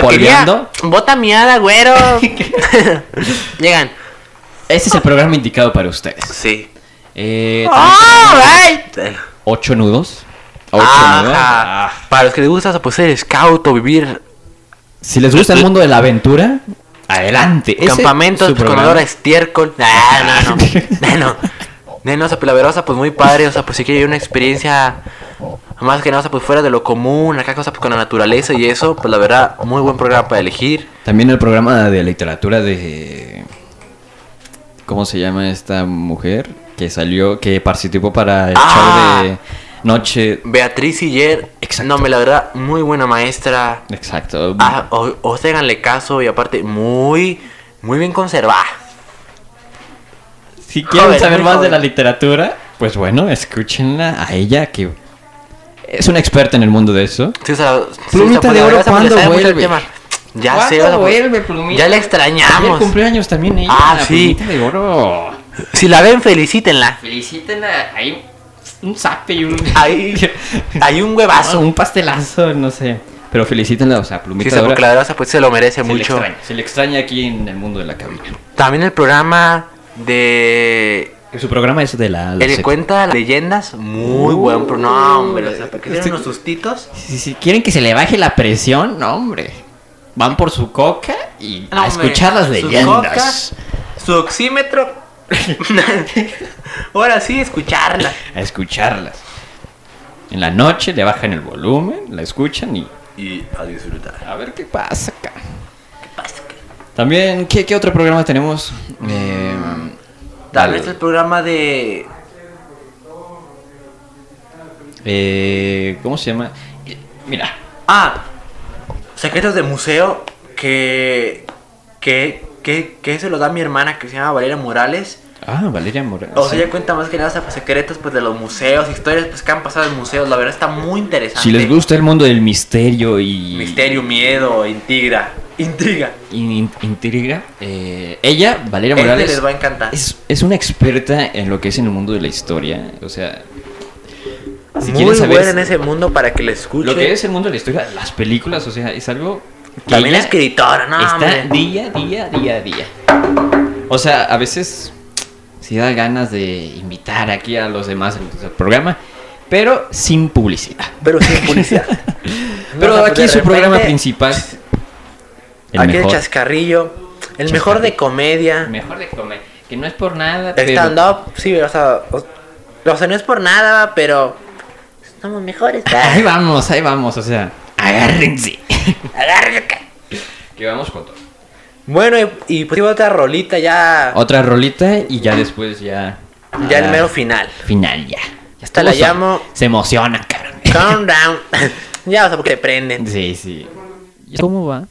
polveando, Bota miada, güero. Llegan. este es el programa indicado para ustedes. Sí. Eh, Alright. ocho nudos. Ocho Ajá. nudos. Ah. Para los que les gusta pues, ser scout o vivir Si les gusta el mundo de la aventura, adelante. Campamentos con olor a estiércol. Ah, no, no. no, no. No, o sea, pues, la verdad, o sea, pues muy padre, o sea, pues si quiere una experiencia más que nada, o sea, pues fuera de lo común, acá cosa pues con la naturaleza y eso, pues la verdad, muy buen programa para elegir. También el programa de literatura de... ¿Cómo se llama esta mujer? Que salió, que participó para el Ah. show de Noche... Beatriz Siller, Exacto. no, me la verdad, muy buena maestra. Exacto. Ah, o, o caso y aparte, muy, muy bien conservada. si quieren saber más de la literatura, pues bueno, escúchenla a ella que es una experta en el mundo de eso. Sí, o sea, sí, Plumita de oro, ¿cuándo el vuelve? tema. Ya ¿Cuándo sé, o sea, pues, vuelve, Plumita? ya la Ayer extrañamos. cumpleaños también ella. Ah, la sí. Plumita de oro. Si la ven, felicítenla. Felicítenla. Hay un zape y un... Hay, hay un huevazo. un pastelazo, no sé. Pero felicítenla, o sea, Sí, Plumita oro. porque la verdad, pues se lo merece se le mucho. extraña, se le extraña aquí en el mundo de la cabina. También el programa de. Que su programa es de la... la El cuenta leyendas, muy buen programa. No, hombre, o sea, porque tiene Este- unos sustitos. Si, si quieren que se le baje la presión, no, hombre. Van por su coca y No, a hombre, escuchar las su leyendas. Su oxímetro. Ahora sí, escucharla. A escucharlas. En la noche le bajan el volumen, la escuchan y Y a disfrutar. a ver qué pasa acá. También, ¿qué, qué otro programa tenemos? Eh, Tal vez el programa de. Eh, ¿Cómo se llama? Eh, Mira, Ah, Secretos de Museo. Que. Que. Que, que se lo da mi hermana que se llama Valeria Morales. ah, Valeria Morales. O sea, ella cuenta más que nada pues, secretos pues, de los museos, historias pues, que han pasado en museos. La verdad está muy interesante. Si les gusta el mundo del misterio y Misterio, miedo, intriga. Intriga. in- in- intriga, eh, ella, Valeria Este Morales, les va a encantar. es, es una experta en lo que es en el mundo de la historia. O sea, si muy quieren saber buena en ese mundo para que le escuchen. lo que es el mundo de la historia, las películas, o sea, es algo También ella escritora, no, está hombre. día, día, día, día. O sea, a veces sí da ganas de invitar aquí a los demás al programa, pero sin publicidad. Pero sin publicidad. Pero No, aquí es su programa principal. El aquí mejor, el chascarrillo. El mejor de comedia. el mejor de comer. Que no es por nada, El pero... stand-up, sí, o sea, o, o sea, no es por nada, pero somos mejores. Ahí vamos, ahí vamos, o sea, agárrense. Que vamos con todo. Bueno, y, y pues iba otra rolita ya, Otra rolita y ya después ya... ya el ah, mero final. Final ya. Ya Te la llamo- Se emocionan, cabrón. Countdown. ya, o sea, porque te prenden. Sí, sí. ¿Cómo va?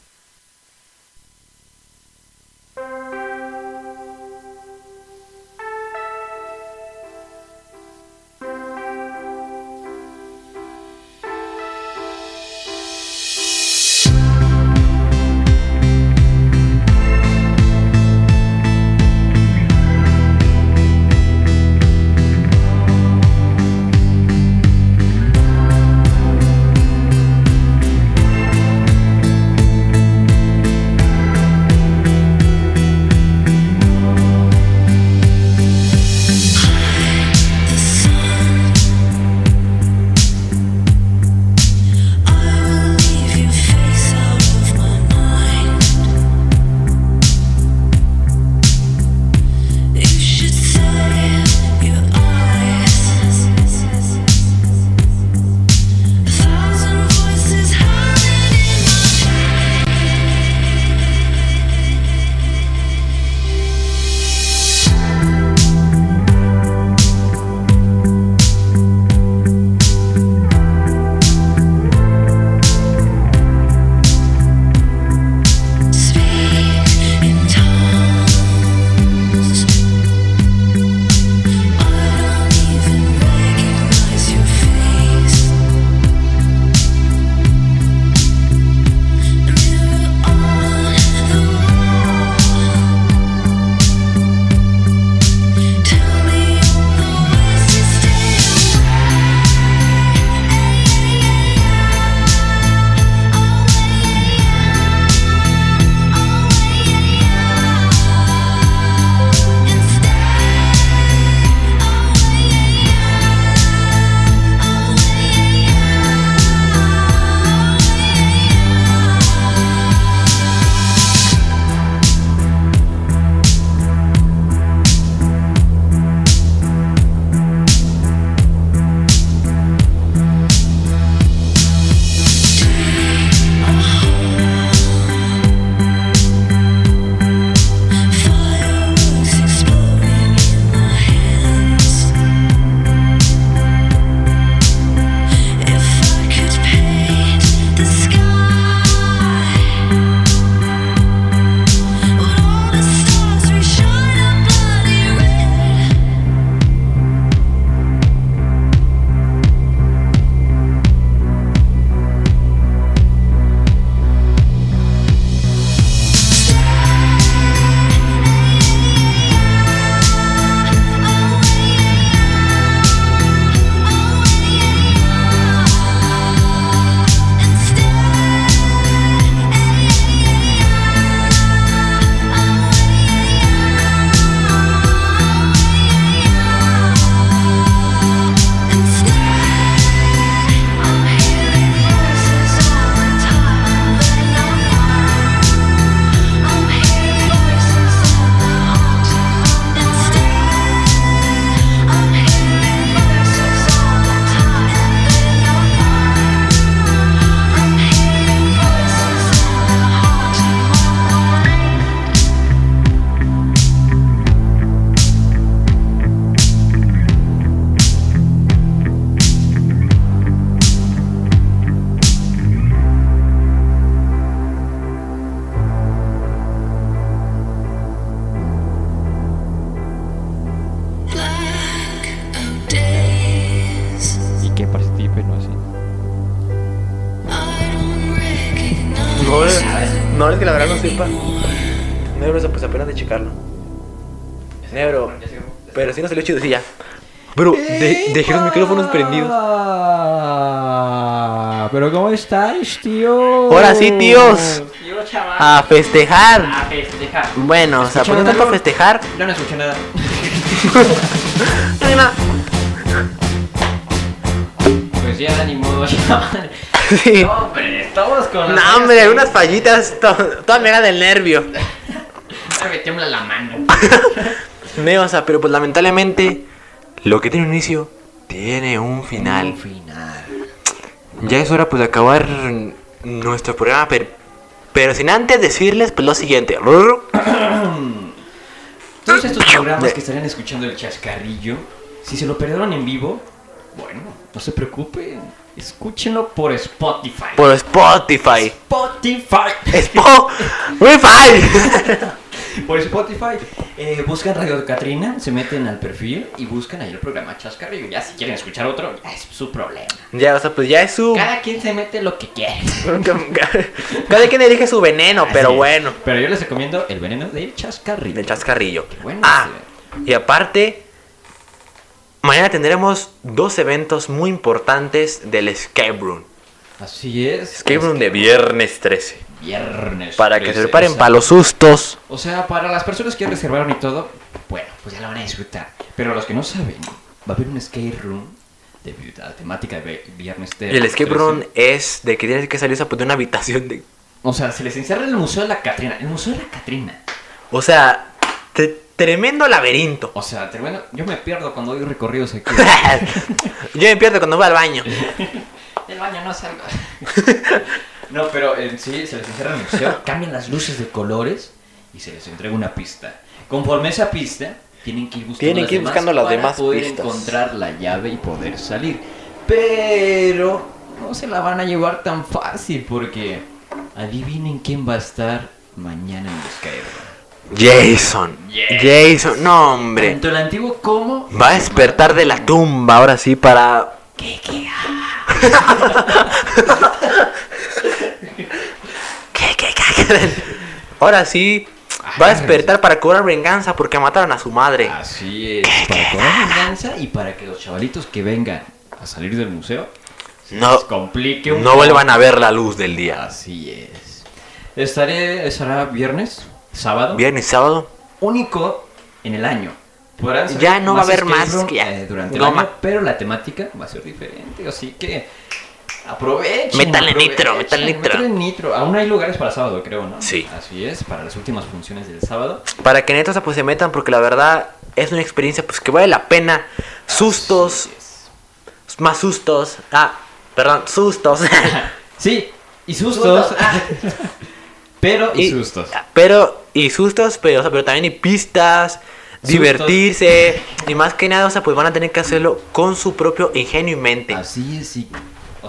Salió chido, sí, ya. Bro, de- dejé los micrófonos prendidos. Pero ¿cómo estáis, tío? Ahora sí, tíos. Tío, chaval. A festejar. A festejar. Bueno, o sea, pues ¿Escucharon no tanto algo? festejar. No, no escuché nada. Pues ya, ni modo, chaval. Sí. No, hombre, estamos con... No, hombre, unas fallitas, to- toda mega del nervio. Me tiembla la mano. No, o sea, pero pues lamentablemente, lo que tiene un inicio, tiene un final. Un final. Ya es hora pues de acabar nuestro programa, pero, pero sin antes decirles pues lo siguiente. Todos estos programas que estarían escuchando el chascarrillo, si se lo perdieron en vivo, bueno, no se preocupen. Escúchenlo por Spotify. Por Spotify. Spotify. Spotify. por Spotify. Eh, buscan Radio Catrina, se meten al perfil y buscan ahí el programa Chascarrillo. Ya si quieren escuchar otro, ya es su problema. ya, o sea, pues ya es su... Cada quien se mete lo que quiere. Cada quien elige su veneno, pero es. bueno. Pero yo les recomiendo el veneno del chascarrillo. Del chascarrillo. bueno ah, y aparte, mañana tendremos dos eventos muy importantes del Escape Room. Así es. Escape Room de viernes 13. Viernes. Para que se 13, preparen para los sustos. O sea, para las personas que reservaron y todo, bueno, pues ya la van a disfrutar. Pero los que no saben, va a haber un escape room de la temática de vi- viernes de Y el Escape 13. Room es de que tienes que salir pues, de una habitación de... O sea, se les encierra en el Museo de la Catrina. El Museo de la Catrina. O sea, tremendo laberinto. O sea, tremendo. Yo me pierdo cuando doy recorridos aquí. Yo me pierdo cuando voy al baño. Del baño no salgo. no, pero en sí se les encierra el museo, cambian las luces de colores y se les entrega una pista. Conforme a esa pista, tienen que ir buscando, Tienen las que ir demás buscando las para demás poder pistas. encontrar la llave y poder salir. Pero no se la van a llevar tan fácil porque adivinen quién va a estar mañana en Skyrim. Jason. Yes. Jason. No, hombre. Tanto el antiguo como Va a despertar de la tumba ahora sí para. ¿Qué, qué, qué? Ahora sí. Va a despertar para cobrar venganza porque mataron a su madre. Así es, para cobrar venganza y para que los chavalitos que vengan a salir del museo se No- les complique un No poco. vuelvan a ver la luz del día. Así es. Estaré, estará viernes, sábado, Viernes, sábado. único en el año. Ya no va a haber más que ya. eh, durante Goma. el año, pero la temática va a ser diferente, así que aprovechen. Aprovechen, nitro, métanle nitro. métanle nitro. Aún hay lugares para sábado, creo, ¿no? Sí. Así es, para las últimas funciones del sábado. Para que neta pues se metan porque la verdad es una experiencia pues que vale la pena. Sustos, más sustos. Ah, perdón, sustos. Sí, y sustos. Sustos. Ah. pero y, Y- sustos. Pero, y sustos, pero, o sea, pero también hay pistas, divertirse. Y más que nada, o sea, pues van a tener que hacerlo con su propio ingenio y mente. Así es, sí.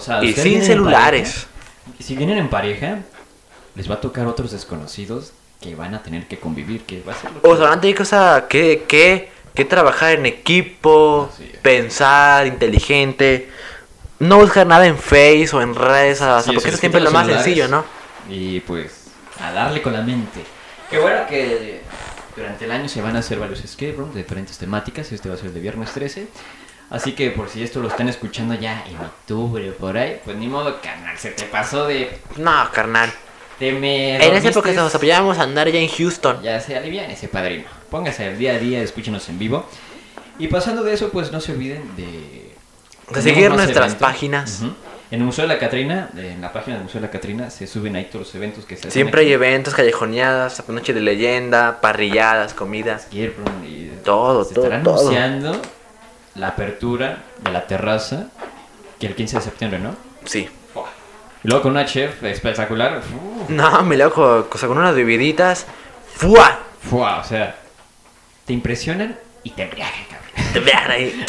O sea, Y ustedes sin celulares. pareja, si vienen en pareja, les va a tocar otros desconocidos que van a tener que convivir, que va a ser lo que- O sea, van a tener que, o sea, que, que, que trabajar en equipo, pensar, inteligente. No buscar nada en Face o en redes, o sea, porque eso siempre es lo más sencillo, ¿no? Y pues, a darle con la mente. Qué bueno que durante el año se van a hacer varios escape rooms de diferentes temáticas. Este va a ser el de viernes 13. Así que por si esto lo están escuchando ya en octubre o por ahí, pues ni modo, canal, se te pasó de... No, carnal. Te me En esa época nos apoyábamos a andar ya en Houston. Ya se alivian ese padrino. Póngase al día a día, escúchenos en vivo. Y pasando de eso, pues no se olviden de... De seguir nuestras eventos. páginas. En el Museo de la Catrina, en la página del Museo de la Catrina, se suben ahí todos los eventos que se hacen Siempre hay eventos, callejoneadas, noche de leyenda, parrilladas, comidas. Y Todo, se todo, estará todo. anunciando la apertura de la terraza que el 15 de septiembre, ¿no? Sí. Y luego con una chef espectacular. uf, No, me loco, cosa con unas bebiditas. ¡Fua! fua, o sea, te impresionan y te embriagan, cabrón. Te vean ahí.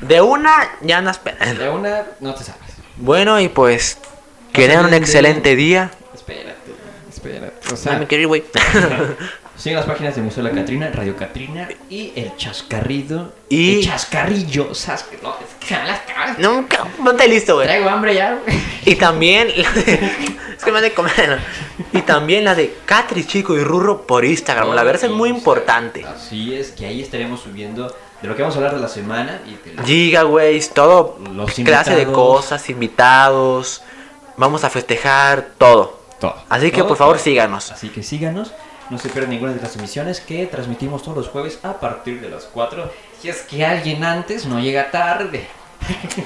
De una ya andas pedando. De una no te sabes. Bueno, y pues que No tengan un excelente día. Espérate, espérate. O No sea, me quiero ir, güey. siguen las páginas de Museo de la Catrina, Radio Catrina y El Chascarrido. Y- El Chascarrillo. sas- no, las cabras. Nunca, ponte listo, güey. Traigo hambre ya, güey. Y también la de- es que me han de comer. ¿no? Y también la de Catri Chico y Rurro por Instagram. La verdad es muy importante. Así es, que ahí estaremos subiendo de lo que vamos a hablar de la semana y la- Gigaways, todo. Los clase de cosas, invitados. Vamos a festejar todo. todo. Así que Todo, por favor todo. síganos. Así que síganos. No se pierdan ninguna de las emisiones que transmitimos todos los jueves a partir de las 4. Si es que alguien antes no llega tarde.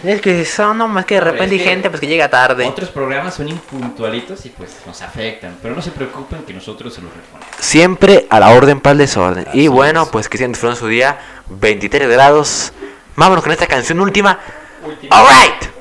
Es que son nomás que de repente hay es que gente pues que llega tarde. Otros programas son impuntualitos y pues nos afectan. Pero no se preocupen que nosotros se los reponemos. Siempre a la orden para el desorden. Así y bueno, es. pues que sigan disfrutando su día. 23 grados. Vámonos con esta canción última. Última. Alright.